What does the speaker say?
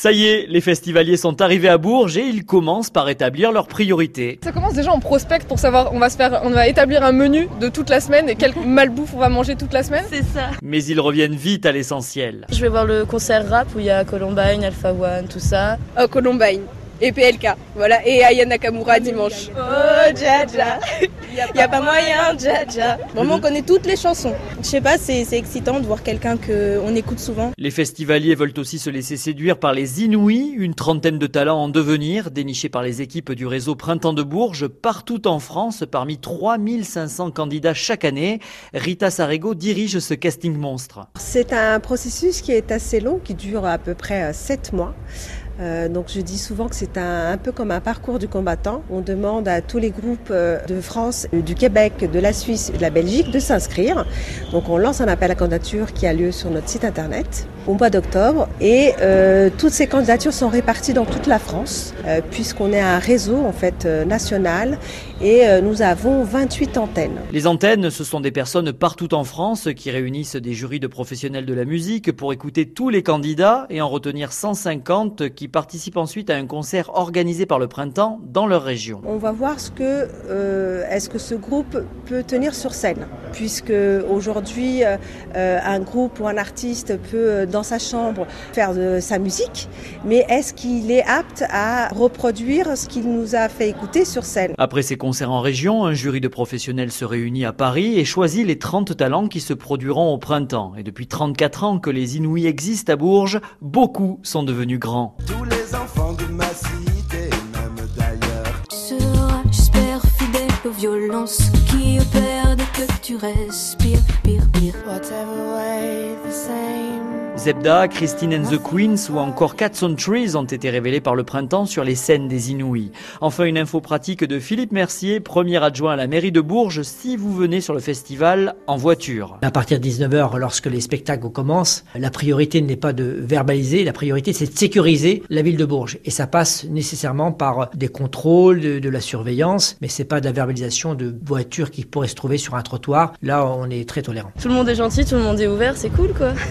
Ça y est, les festivaliers sont arrivés à Bourges et ils commencent par établir leurs priorités. Ça commence déjà en prospect pour savoir, on va se faire, on va établir un menu de toute la semaine et quelle malbouffe on va manger toute la semaine. C'est ça. Mais ils reviennent vite à l'essentiel. Je vais voir le concert rap où il y a Columbine, Alpha One, tout ça. Oh, Columbine et PLK. Voilà, et Aya Nakamura dimanche. Oh, Jaja. Il n'y a pas moyen, Jaja. Vraiment, on connaît toutes les chansons. Je sais pas, c'est excitant de voir quelqu'un qu'on écoute souvent. Les festivaliers veulent aussi se laisser séduire par les Inouïs, une trentaine de talents en devenir, dénichés par les équipes du réseau Printemps de Bourges partout en France, parmi 3500 candidats chaque année. Rita Sarego dirige ce casting monstre. C'est un processus qui est assez long, qui dure à peu près 7 mois. Euh, donc je dis souvent que c'est un, peu comme un parcours du combattant. On demande à tous les groupes euh, de France, du Québec, de la Suisse de la Belgique de s'inscrire. Donc on lance un appel à candidature qui a lieu sur notre site internet au mois d'octobre et euh, toutes ces candidatures sont réparties dans toute la France euh, puisqu'on est un réseau en fait euh, national et nous avons 28 antennes. Les antennes, ce sont des personnes partout en France qui réunissent des jurys de professionnels de la musique pour écouter tous les candidats et en retenir 150 qui participent ensuite à un concert organisé par le printemps dans leur région. On va voir ce que est-ce que ce groupe peut tenir sur scène puisque aujourd'hui un groupe ou un artiste peut dans sa chambre faire de sa musique mais est-ce qu'il est apte à reproduire ce qu'il nous a fait écouter sur scène Après ces concerts en région, un jury de professionnels se réunit à Paris et choisit les 30 talents qui se produiront au printemps. Et depuis 34 ans que les Inouïs existent à Bourges, beaucoup sont devenus grands. Tous les enfants de ma cité, même d'ailleurs. J'espère, fidèle aux violences qui opèrent dès que tu respires, pire, pire. Whatever. Zebda, Christine and the Queens ou encore Cats on Trees ont été révélés par le printemps sur les scènes des Inouïs. Enfin, une info pratique de Philippe Mercier, premier adjoint à la mairie de Bourges, si vous venez sur le festival en voiture. À partir de 19h, lorsque les spectacles commencent, la priorité n'est pas de verbaliser, la priorité c'est de sécuriser la ville de Bourges. Et ça passe nécessairement par des contrôles, de, de la surveillance, mais c'est pas de la verbalisation de voitures qui pourraient se trouver sur un trottoir. Là, on est très tolérant. Tout le monde est gentil, tout le monde est ouvert, c'est cool quoi.